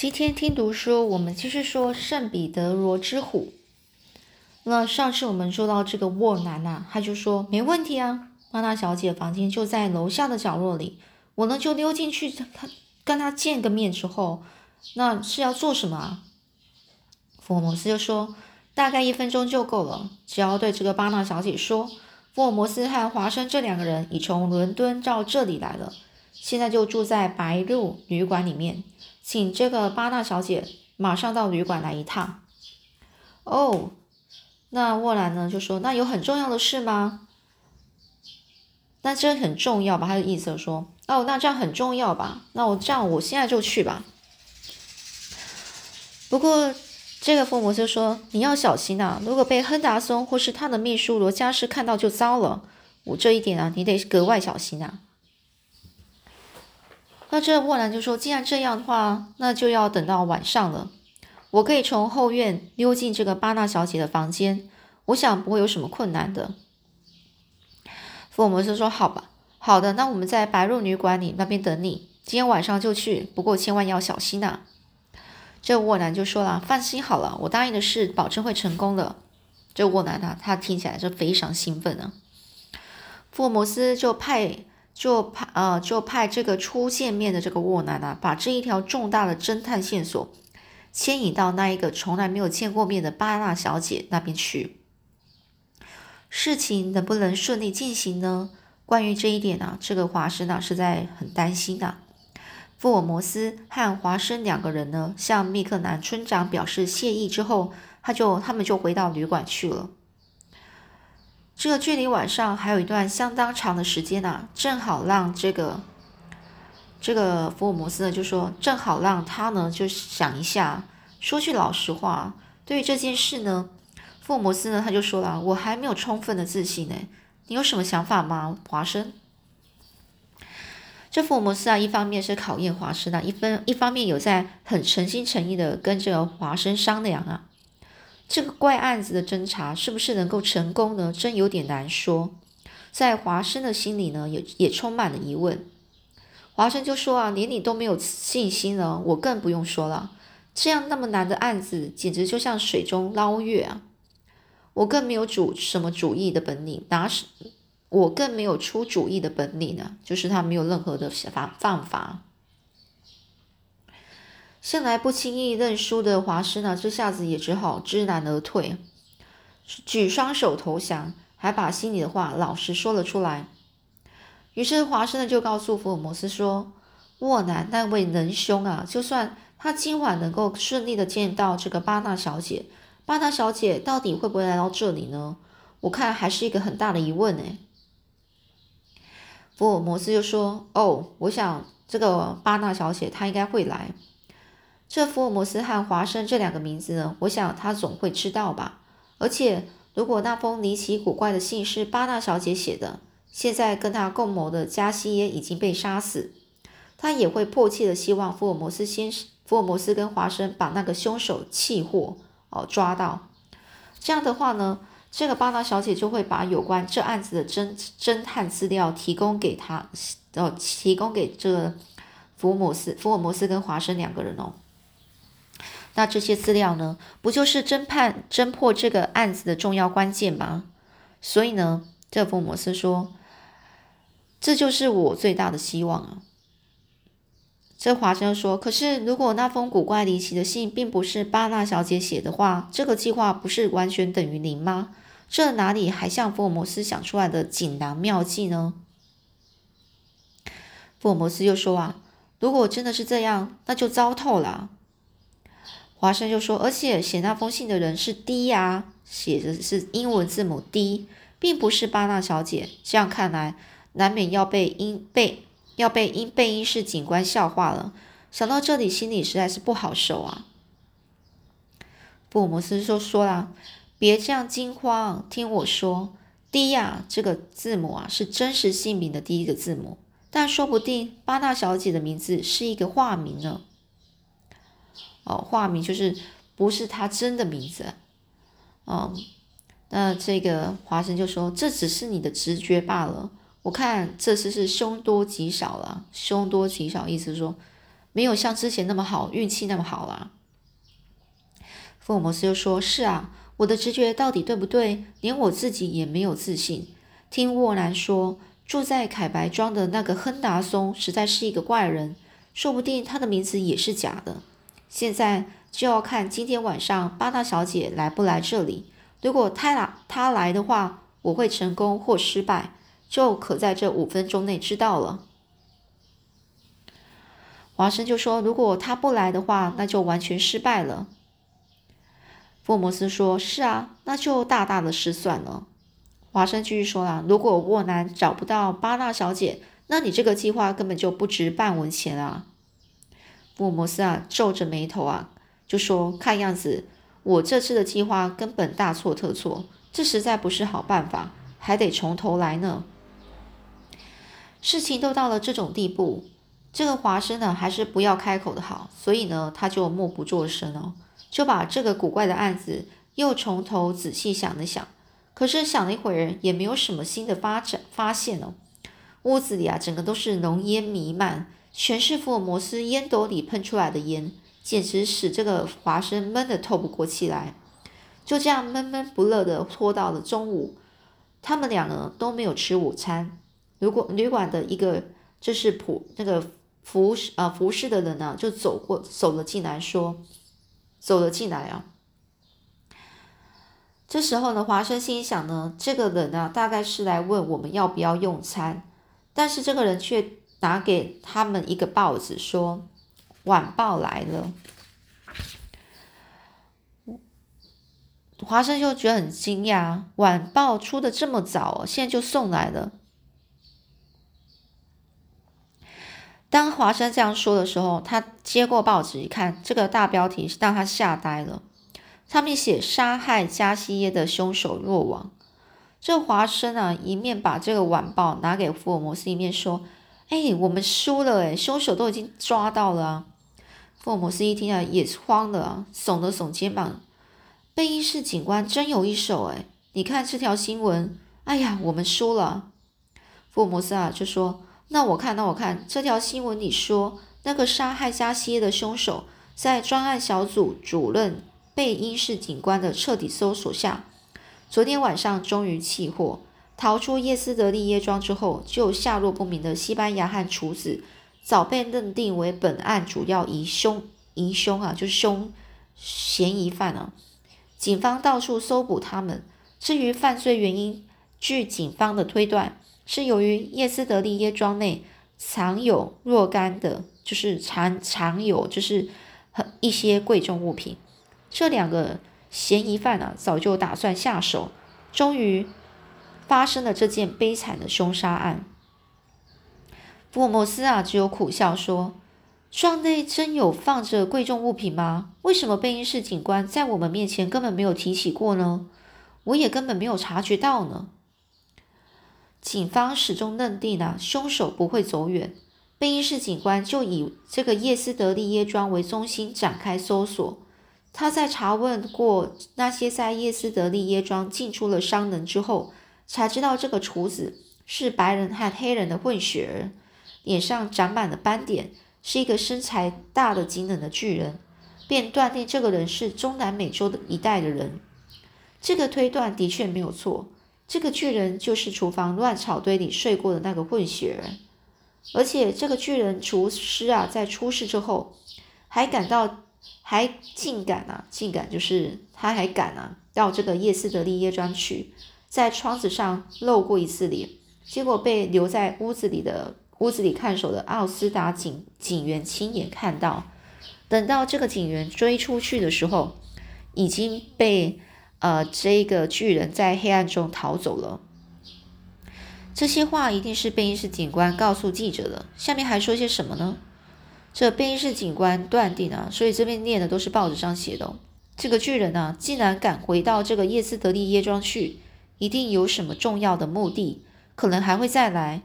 今天听读书，我们继续说圣彼得罗之虎。那上次我们说到这个沃南呐，他就说没问题啊，巴纳小姐房间就在楼下的角落里，我呢就溜进去，他跟他见个面之后，那是要做什么啊？福尔摩斯就说大概一分钟就够了，只要对这个巴纳小姐说，福尔摩斯和华生这两个人已从伦敦到这里来了，现在就住在白鹿旅馆里面。请这个巴纳小姐马上到旅馆来一趟。哦，那沃兰呢就说：“那有很重要的事吗？”那这很重要吧？他的意思说：“哦，那这样很重要吧？那我这样，我现在就去吧。”不过这个父母就说：“你要小心啊！如果被亨达松或是他的秘书罗加斯看到就糟了。我这一点啊，你得格外小心啊。”那这沃兰就说：“既然这样的话，那就要等到晚上了。我可以从后院溜进这个巴纳小姐的房间，我想不会有什么困难的。”福尔摩斯说：“好吧，好的，那我们在白鹿旅馆里那边等你，今天晚上就去。不过千万要小心呐。”这沃兰就说了：“放心好了，我答应的事保证会成功的。”这沃兰呢，他听起来是非常兴奋呢。福尔摩斯就派。就派呃，就派这个初见面的这个沃南啊，把这一条重大的侦探线索牵引到那一个从来没有见过面的巴纳小姐那边去。事情能不能顺利进行呢？关于这一点呢，这个华生呢是在很担心的。福尔摩斯和华生两个人呢，向密克南村长表示谢意之后，他就他们就回到旅馆去了。这个距离晚上还有一段相当长的时间呢，正好让这个这个福尔摩斯呢就说，正好让他呢就想一下。说句老实话，对于这件事呢，福尔摩斯呢他就说了，我还没有充分的自信呢。你有什么想法吗，华生？这福尔摩斯啊，一方面是考验华生啊，一分一方面有在很诚心诚意的跟这个华生商量啊。这个怪案子的侦查是不是能够成功呢？真有点难说。在华生的心里呢，也也充满了疑问。华生就说啊，连你都没有信心了，我更不用说了。这样那么难的案子，简直就像水中捞月啊！我更没有主什么主意的本领，拿什我更没有出主意的本领呢？就是他没有任何的法方法。向来不轻易认输的华师呢，这下子也只好知难而退，举双手投降，还把心里的话老实说了出来。于是华生呢就告诉福尔摩斯说：“沃南那位仁兄啊，就算他今晚能够顺利的见到这个巴纳小姐，巴纳小姐到底会不会来到这里呢？我看还是一个很大的疑问呢。”福尔摩斯就说：“哦，我想这个巴纳小姐她应该会来。”这福尔摩斯和华生这两个名字呢，我想他总会知道吧。而且，如果那封离奇古怪的信是巴纳小姐写的，现在跟他共谋的加西耶已经被杀死，他也会迫切的希望福尔摩斯先、福尔摩斯跟华生把那个凶手气获哦抓到。这样的话呢，这个巴纳小姐就会把有关这案子的侦侦探资料提供给他，哦，提供给这个福尔摩斯、福尔摩斯跟华生两个人哦。那这些资料呢，不就是侦判、侦破这个案子的重要关键吗？所以呢，这福尔摩斯说，这就是我最大的希望啊。这华生说，可是如果那封古怪离奇的信并不是巴纳小姐写的话，这个计划不是完全等于零吗？这哪里还像福尔摩斯想出来的锦囊妙计呢？福尔摩斯又说啊，如果真的是这样，那就糟透了。华生就说：“而且写那封信的人是 D 呀，写的是英文字母 D，并不是巴纳小姐。这样看来，难免要被英被要被英贝因式警官笑话了。想到这里，心里实在是不好受啊。”福尔摩斯就说啦：“别这样惊慌，听我说，D 呀这个字母啊是真实姓名的第一个字母，但说不定巴纳小姐的名字是一个化名呢。”哦，化名就是不是他真的名字，嗯，那这个华生就说这只是你的直觉罢了。我看这次是凶多吉少了，凶多吉少，意思说没有像之前那么好，运气那么好啦。福尔摩斯又说：“是啊，我的直觉到底对不对？连我自己也没有自信。听沃南说，住在凯白庄的那个亨达松实在是一个怪人，说不定他的名字也是假的。现在就要看今天晚上巴大小姐来不来这里。如果她来，她来的话，我会成功或失败，就可在这五分钟内知道了。”华生就说：“如果她不来的话，那就完全失败了。”福摩斯说：“是啊，那就大大的失算了。”华生继续说啊：“如果沃南找不到巴纳小姐，那你这个计划根本就不值半文钱啊！”福摩斯啊，皱着眉头啊，就说：“看样子我这次的计划根本大错特错，这实在不是好办法，还得从头来呢。事情都到了这种地步，这个华生呢，还是不要开口的好，所以呢，他就默不作声哦。”就把这个古怪的案子又从头仔细想了想，可是想了一会儿也没有什么新的发展发现哦。屋子里啊，整个都是浓烟弥漫，全是福尔摩斯烟斗里喷出来的烟，简直使这个华生闷得透不过气来。就这样闷闷不乐的拖到了中午，他们俩呢都没有吃午餐。如果旅馆的一个就是仆那个服啊服侍的人呢，就走过走了进来说。走了进来啊！这时候呢，华生心想呢，这个人呢，大概是来问我们要不要用餐，但是这个人却拿给他们一个报纸，说晚报来了。华生就觉得很惊讶，晚报出的这么早，现在就送来了。当华生这样说的时候，他接过报纸一看，这个大标题让他吓呆了。上面写“杀害加西耶的凶手落网”。这华生啊，一面把这个晚报拿给福尔摩斯，一面说：“哎，我们输了，哎，凶手都已经抓到了啊！”福尔摩斯一听啊，也是慌了啊，耸了耸肩膀：“贝因士警官真有一手，哎，你看这条新闻，哎呀，我们输了。”福尔摩斯啊，就说。那我看，那我看这条新闻里说，那个杀害加西耶的凶手，在专案小组主任贝因士警官的彻底搜索下，昨天晚上终于起获，逃出叶斯德利耶庄之后，就下落不明的西班牙汉厨子，早被认定为本案主要疑凶疑凶啊，就凶嫌疑犯啊。警方到处搜捕他们，至于犯罪原因，据警方的推断。是由于叶斯德利耶庄内藏有若干的，就是藏藏有就是很一些贵重物品。这两个嫌疑犯啊，早就打算下手，终于发生了这件悲惨的凶杀案。福尔摩斯啊，只有苦笑说：“庄内真有放着贵重物品吗？为什么贝因士警官在我们面前根本没有提起过呢？我也根本没有察觉到呢。”警方始终认定呢，凶手不会走远。贝因士警官就以这个叶斯德利耶庄为中心展开搜索。他在查问过那些在叶斯德利耶庄进出了商人之后，才知道这个厨子是白人和黑人的混血儿，脸上长满了斑点，是一个身材大的惊人的巨人，便断定这个人是中南美洲的一带的人。这个推断的确没有错。这个巨人就是厨房乱草堆里睡过的那个混血人，而且这个巨人厨师啊，在出事之后，还感到，还竟敢啊，竟敢就是他还敢啊，到这个叶斯德利耶庄去，在窗子上露过一次脸，结果被留在屋子里的屋子里看守的奥斯达警警员亲眼看到，等到这个警员追出去的时候，已经被。呃，这个巨人在黑暗中逃走了。这些话一定是贝因士警官告诉记者的。下面还说些什么呢？这贝因士警官断定啊，所以这边念的都是报纸上写的。这个巨人呢，竟然敢回到这个叶斯德利耶庄去，一定有什么重要的目的，可能还会再来。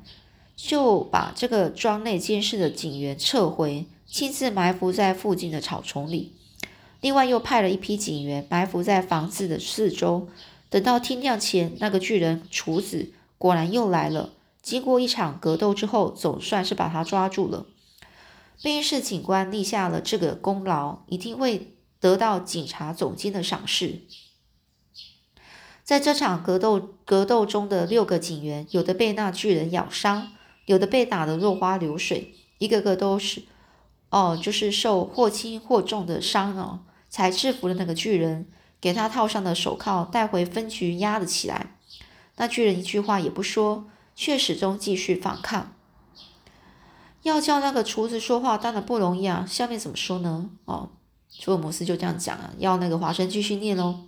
就把这个庄内监视的警员撤回，亲自埋伏在附近的草丛里。另外又派了一批警员埋伏在房子的四周，等到天亮前，那个巨人厨子果然又来了。经过一场格斗之后，总算是把他抓住了。贝因市警官立下了这个功劳，一定会得到警察总监的赏识。在这场格斗格斗中的六个警员，有的被那巨人咬伤，有的被打得落花流水，一个个都是哦，就是受或轻或重的伤哦，才制服了那个巨人，给他套上的手铐，带回分局压了起来。那巨人一句话也不说，却始终继续反抗。要叫那个厨子说话，当然不容易啊。下面怎么说呢？哦，福尔摩斯就这样讲啊，要那个华生继续念喽。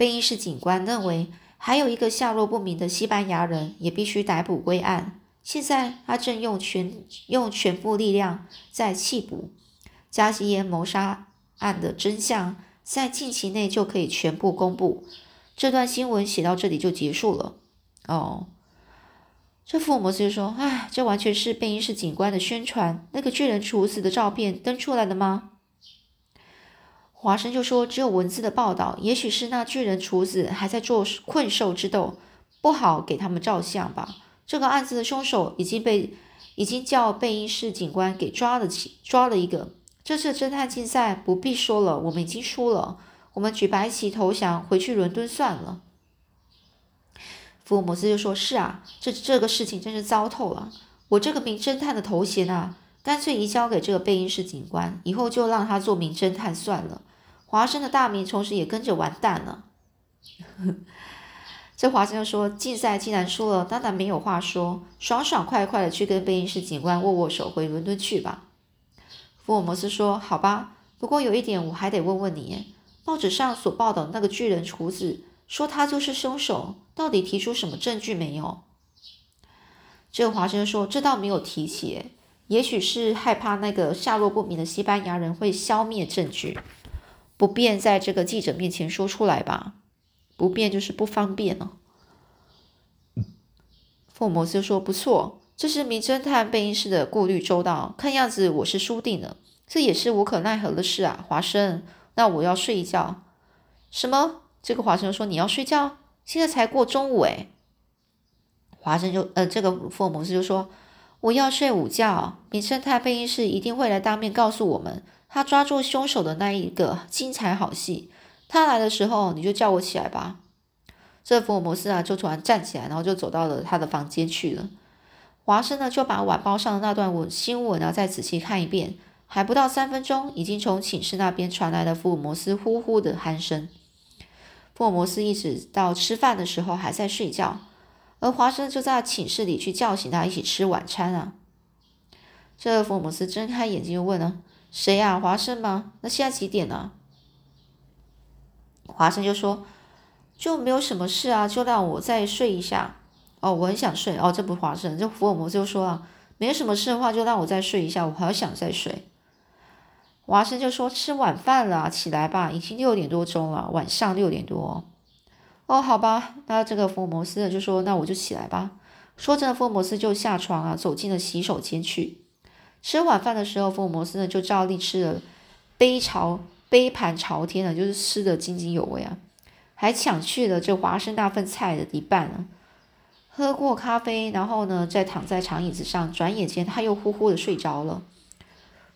贝因士警官认为，还有一个下落不明的西班牙人也必须逮捕归案。现在他正用全用全部力量在缉捕加西耶谋杀案的真相，在近期内就可以全部公布。这段新闻写到这里就结束了。哦，这福尔摩斯就说：“哎，这完全是贝因士警官的宣传。那个巨人处死的照片登出来的吗？”华生就说：“只有文字的报道，也许是那巨人厨子还在做困兽之斗，不好给他们照相吧。这个案子的凶手已经被已经叫贝因士警官给抓了起，抓了一个。这次侦探竞赛不必说了，我们已经输了，我们举白旗投降，回去伦敦算了。”福尔摩斯就说：“是啊，这这个事情真是糟透了。我这个名侦探的头衔啊，干脆移交给这个贝因士警官，以后就让他做名侦探算了。”华生的大名从此也跟着完蛋了。这华生说：“竞赛既然输了，当然没有话说，爽爽快快的去跟贝因斯警官握握手，回伦敦去吧。”福尔摩斯说：“好吧，不过有一点我还得问问你，报纸上所报道那个巨人厨子，说他就是凶手，到底提出什么证据没有？”这个华生说：“这倒没有提起，也许是害怕那个下落不明的西班牙人会消灭证据。”不便在这个记者面前说出来吧，不便就是不方便了。福尔摩斯说：“不错，这是名侦探贝因斯的顾虑周到。看样子我是输定了，这也是无可奈何的事啊。”华生，那我要睡一觉。什么？这个华生说：“你要睡觉？现在才过中午诶。华生就呃，这个福尔摩斯就说：“我要睡午觉。名侦探贝因斯一定会来当面告诉我们。”他抓住凶手的那一个精彩好戏，他来的时候你就叫我起来吧。这福尔摩斯啊，就突然站起来，然后就走到了他的房间去了。华生呢，就把晚报上的那段文新闻啊再仔细看一遍，还不到三分钟，已经从寝室那边传来了福尔摩斯呼呼的鼾声。福尔摩斯一直到吃饭的时候还在睡觉，而华生就在寝室里去叫醒他一起吃晚餐啊。这福尔摩斯睁开眼睛就问了。谁呀？华生吗？那现在几点了？华生就说：“就没有什么事啊，就让我再睡一下。”哦，我很想睡。哦，这不华生，这福尔摩斯就说啊：“没什么事的话，就让我再睡一下，我好想再睡。”华生就说：“吃晚饭了，起来吧，已经六点多钟了，晚上六点多。”哦，好吧，那这个福尔摩斯就说：“那我就起来吧。”说着，福尔摩斯就下床啊，走进了洗手间去。吃晚饭的时候，福尔摩斯呢就照例吃了杯朝杯盘朝天的，就是吃的津津有味啊，还抢去了这华生那份菜的一半呢。喝过咖啡，然后呢再躺在长椅子上，转眼间他又呼呼的睡着了。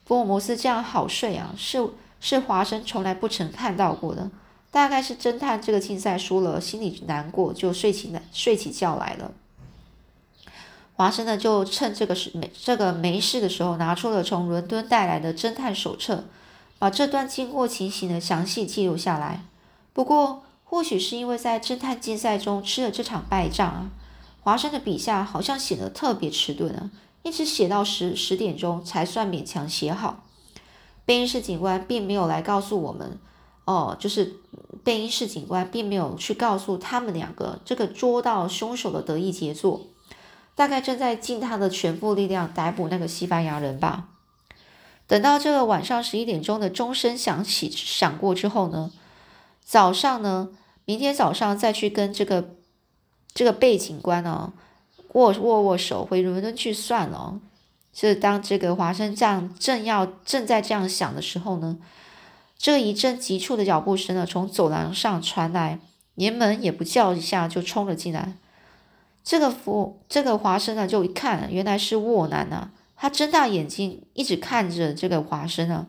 福尔摩斯这样好睡啊，是是华生从来不曾看到过的。大概是侦探这个竞赛输了，心里难过，就睡起来睡起觉来了。华生呢，就趁这个是没这个没事的时候，拿出了从伦敦带来的侦探手册，把这段经过情形呢详细记录下来。不过，或许是因为在侦探竞赛中吃了这场败仗啊，华生的笔下好像显得特别迟钝啊，一直写到十十点钟才算勉强写好。贝因士警官并没有来告诉我们，哦，就是贝因士警官并没有去告诉他们两个这个捉到凶手的得意杰作。大概正在尽他的全部力量逮捕那个西班牙人吧。等到这个晚上十一点钟的钟声响起响过之后呢，早上呢，明天早上再去跟这个这个贝警官呢握握握手，回伦敦去算了。是当这个华生这样正要正在这样想的时候呢，这一阵急促的脚步声呢从走廊上传来，连门也不叫一下就冲了进来。这个福这个华生呢，就一看，原来是沃南呐，他睁大眼睛，一直看着这个华生啊。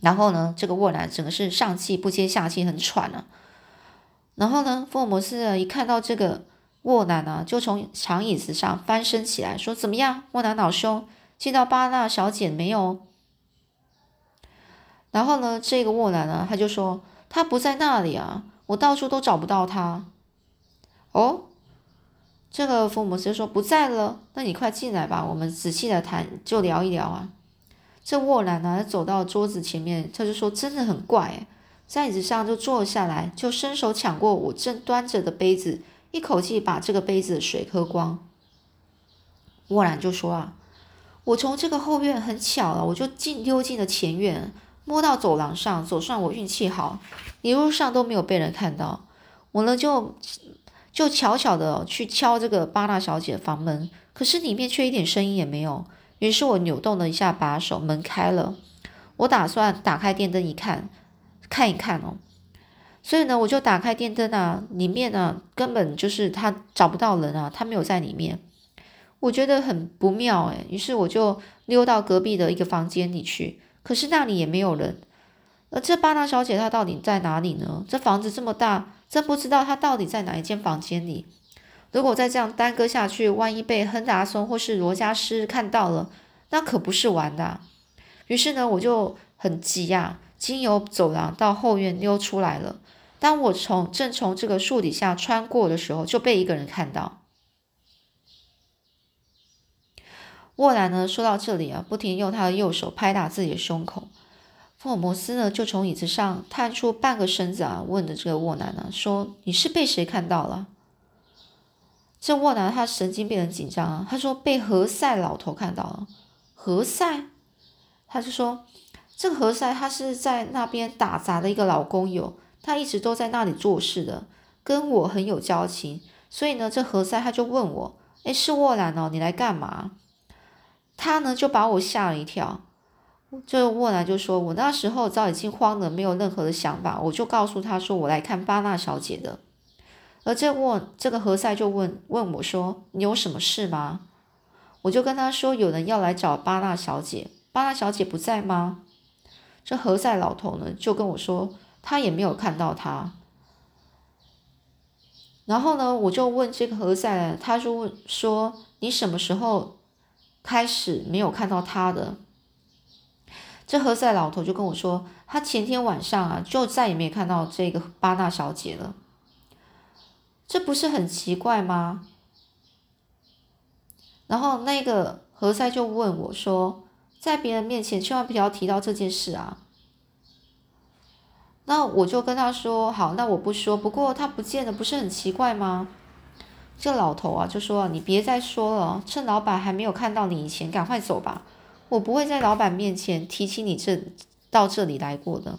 然后呢，这个沃兰整个是上气不接下气，很喘啊。然后呢，福尔摩斯啊一看到这个沃兰啊，就从长椅子上翻身起来，说：“怎么样，沃兰老兄，见到巴纳小姐没有？”然后呢，这个沃兰呢，他就说：“他不在那里啊，我到处都找不到他。”哦。这个福尔摩斯说不在了，那你快进来吧，我们仔细的谈，就聊一聊啊。这沃兰呢走到桌子前面，他就说真的很怪，在椅子上就坐下来，就伸手抢过我正端着的杯子，一口气把这个杯子的水喝光。沃兰就说啊，我从这个后院很巧了，我就进溜进了前院，摸到走廊上，总算我运气好，一路上都没有被人看到，我呢就。就悄悄的去敲这个巴纳小姐的房门，可是里面却一点声音也没有。于是我扭动了一下把手，门开了。我打算打开电灯一看，看一看哦。所以呢，我就打开电灯啊，里面呢根本就是他找不到人啊，他没有在里面。我觉得很不妙诶，于是我就溜到隔壁的一个房间里去，可是那里也没有人。而这巴纳小姐她到底在哪里呢？这房子这么大。真不知道她到底在哪一间房间里。如果再这样耽搁下去，万一被亨达松或是罗加斯看到了，那可不是玩的。于是呢，我就很急呀，经由走廊到后院溜出来了。当我从正从这个树底下穿过的时候，就被一个人看到。沃兰呢，说到这里啊，不停用他的右手拍打自己的胸口。福尔摩斯呢，就从椅子上探出半个身子啊，问的这个沃南呢，说：“你是被谁看到了？”这沃南他神经变得紧张啊，他说：“被何塞老头看到了。”何塞，他就说：“这个何塞他是在那边打杂的一个老工友，他一直都在那里做事的，跟我很有交情。所以呢，这何塞他就问我：‘哎，是沃兰哦，你来干嘛？’他呢就把我吓了一跳。”这沃兰就说：“我那时候早已经慌了，没有任何的想法，我就告诉他说我来看巴纳小姐的。而这沃这个何塞就问问我说：你有什么事吗？我就跟他说有人要来找巴纳小姐，巴纳小姐不在吗？这何塞老头呢就跟我说他也没有看到她。然后呢，我就问这个何塞，他就问说你什么时候开始没有看到她的？”这何塞老头就跟我说，他前天晚上啊，就再也没看到这个巴纳小姐了。这不是很奇怪吗？然后那个何塞就问我说，在别人面前千万不要提到这件事啊。那我就跟他说，好，那我不说。不过他不见了，不是很奇怪吗？这老头啊就说，你别再说了，趁老板还没有看到你以前，赶快走吧。我不会在老板面前提起你这到这里来过的。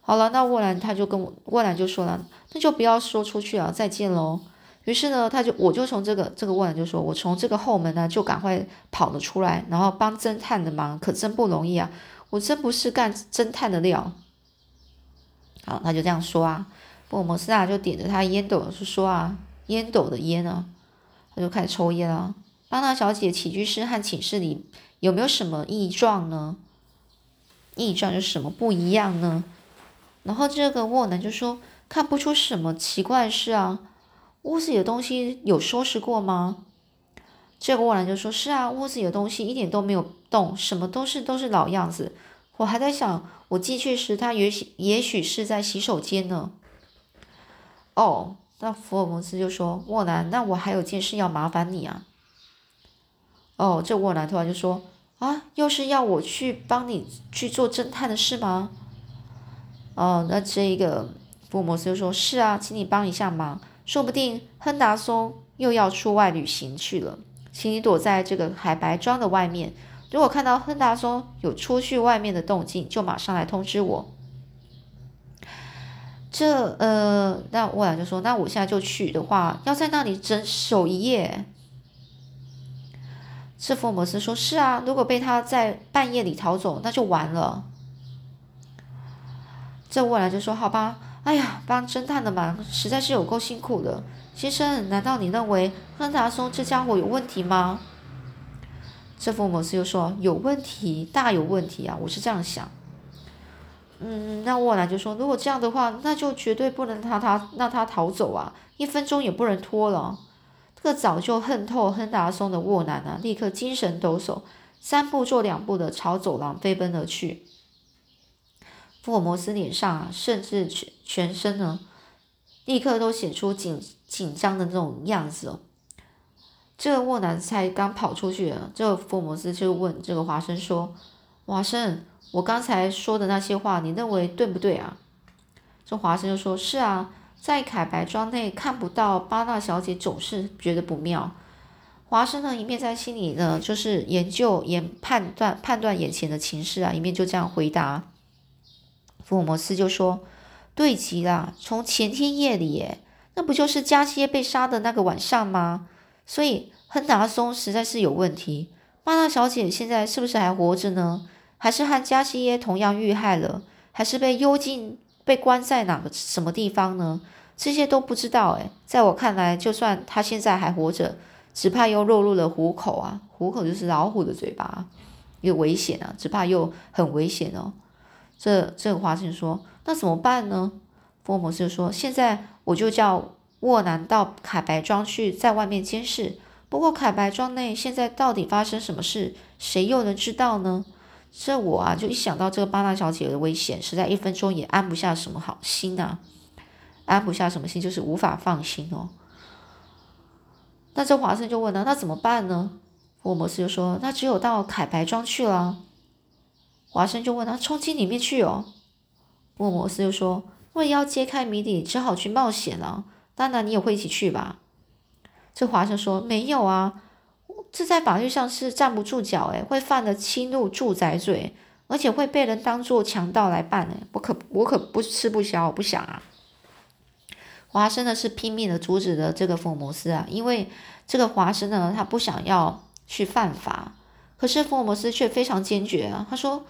好了，那沃兰他就跟我沃兰就说了，那就不要说出去了，再见喽。于是呢，他就我就从这个这个沃兰就说，我从这个后门呢就赶快跑了出来，然后帮侦探的忙可真不容易啊，我真不是干侦探的料。好，他就这样说啊，福尔摩斯啊就点着他烟斗就说啊，烟斗的烟啊，他就开始抽烟了。巴纳小姐起居室和寝室里。有没有什么异状呢？异状有什么不一样呢？然后这个沃南就说看不出什么奇怪事啊。屋子里的东西有收拾过吗？这个沃南就说是啊，屋子里的东西一点都没有动，什么都是都是老样子。我还在想，我进去时他也许也许是在洗手间呢。哦，那福尔摩斯就说沃南，那我还有件事要麻烦你啊。哦，这沃南突然就说。啊，又是要我去帮你去做侦探的事吗？哦，那这一个福尔摩斯就说：“是啊，请你帮一下忙，说不定亨达松又要出外旅行去了，请你躲在这个海白庄的外面。如果看到亨达松有出去外面的动静，就马上来通知我。”这呃，那沃兰就说：“那我现在就去的话，要在那里整守一夜。”是福尔摩斯说：“是啊，如果被他在半夜里逃走，那就完了。”这沃兰就说：“好吧，哎呀，帮侦探的忙实在是有够辛苦的，先生，难道你认为亨达松这家伙有问题吗？”这福尔摩斯又说：“有问题，大有问题啊！我是这样想。”嗯，那沃兰就说：“如果这样的话，那就绝对不能让他让他逃走啊！一分钟也不能拖了。”这个早就恨透亨达松的沃南啊，立刻精神抖擞，三步做两步的朝走廊飞奔而去。福尔摩斯脸上啊，甚至全全身呢，立刻都显出紧紧张的那种样子哦。这个沃南才刚跑出去，这个福尔摩斯就问这个华生说：“华生，我刚才说的那些话，你认为对不对啊？”这华生就说：“是啊，在凯白庄内看不到巴纳小姐，总是觉得不妙。”华生呢，一面在心里呢，就是研究、研判断、判断眼前的情势啊，一面就这样回答。福尔摩斯就说：“对极了，从前天夜里，那不就是加西耶被杀的那个晚上吗？”所以亨达松实在是有问题。巴纳小姐现在是不是还活着呢？还是和加西耶同样遇害了？还是被幽禁、被关在哪个什么地方呢？这些都不知道。诶，在我看来，就算他现在还活着，只怕又落入了虎口啊！虎口就是老虎的嘴巴，又危险啊！只怕又很危险哦。这这个华生说：“那怎么办呢？”福尔摩斯就说：“现在我就叫。”沃南到凯白庄去，在外面监视。不过凯白庄内现在到底发生什么事，谁又能知道呢？这我啊，就一想到这个巴纳小姐的危险，实在一分钟也安不下什么好心啊，安不下什么心，就是无法放心哦。那这华生就问了，那怎么办呢？福尔摩斯就说，那只有到凯白庄去了。华生就问他，冲进里面去哦。福尔摩斯就说，为要揭开谜底，只好去冒险了。当然，你也会一起去吧？这华生说：“没有啊，这在法律上是站不住脚，诶，会犯了侵入住宅罪，而且会被人当作强盗来办，诶，我可我可不吃不消，我不想啊。”华生呢是拼命的阻止了这个福尔摩斯啊，因为这个华生呢他不想要去犯法，可是福尔摩斯却非常坚决啊，他说：“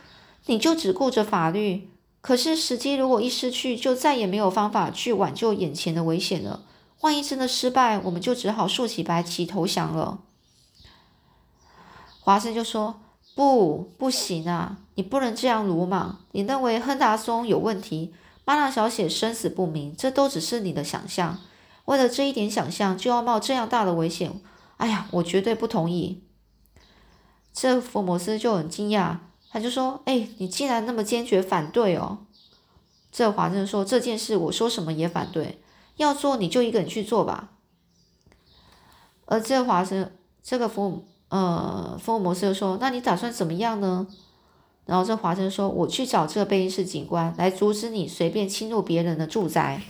你就只顾着法律。”可是时机如果一失去，就再也没有方法去挽救眼前的危险了。万一真的失败，我们就只好竖起白旗投降了。华生就说：“不，不行啊！你不能这样鲁莽。你认为亨达松有问题，玛娜小姐生死不明，这都只是你的想象。为了这一点想象，就要冒这样大的危险？哎呀，我绝对不同意。”这福摩斯就很惊讶。他就说：“哎，你既然那么坚决反对哦，这华生说这件事我说什么也反对，要做你就一个人去做吧。”而这华生这个福呃福尔摩斯就说：“那你打算怎么样呢？”然后这华生说：“我去找这个贝因斯警官来阻止你随便侵入别人的住宅。”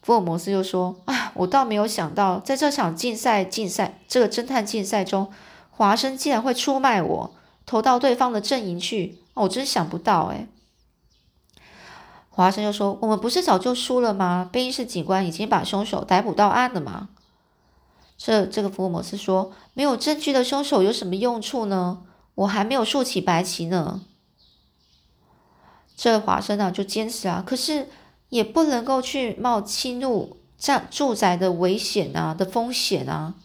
福尔摩斯又说：“啊，我倒没有想到，在这场竞赛竞赛这个侦探竞赛中，华生竟然会出卖我。”投到对方的阵营去，我真想不到哎。华生就说：“我们不是早就输了吗？贝因斯警官已经把凶手逮捕到案了吗？”这这个福尔摩斯说：“没有证据的凶手有什么用处呢？我还没有竖起白旗呢。”这华生啊就坚持啊，可是也不能够去冒侵入这住宅的危险啊的风险啊。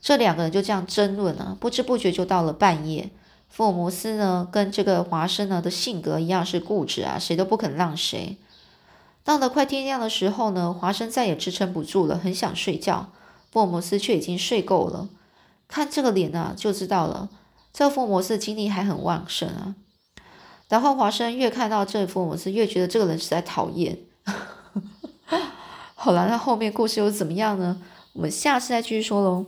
这两个人就这样争论啊，不知不觉就到了半夜。福尔摩斯呢，跟这个华生呢的性格一样是固执啊，谁都不肯让谁。到了快天亮的时候呢，华生再也支撑不住了，很想睡觉。福尔摩斯却已经睡够了，看这个脸啊，就知道了，这福尔摩斯精力还很旺盛啊。然后华生越看到这福尔摩斯，越觉得这个人实在讨厌。好了，那后面故事又怎么样呢？我们下次再继续说喽。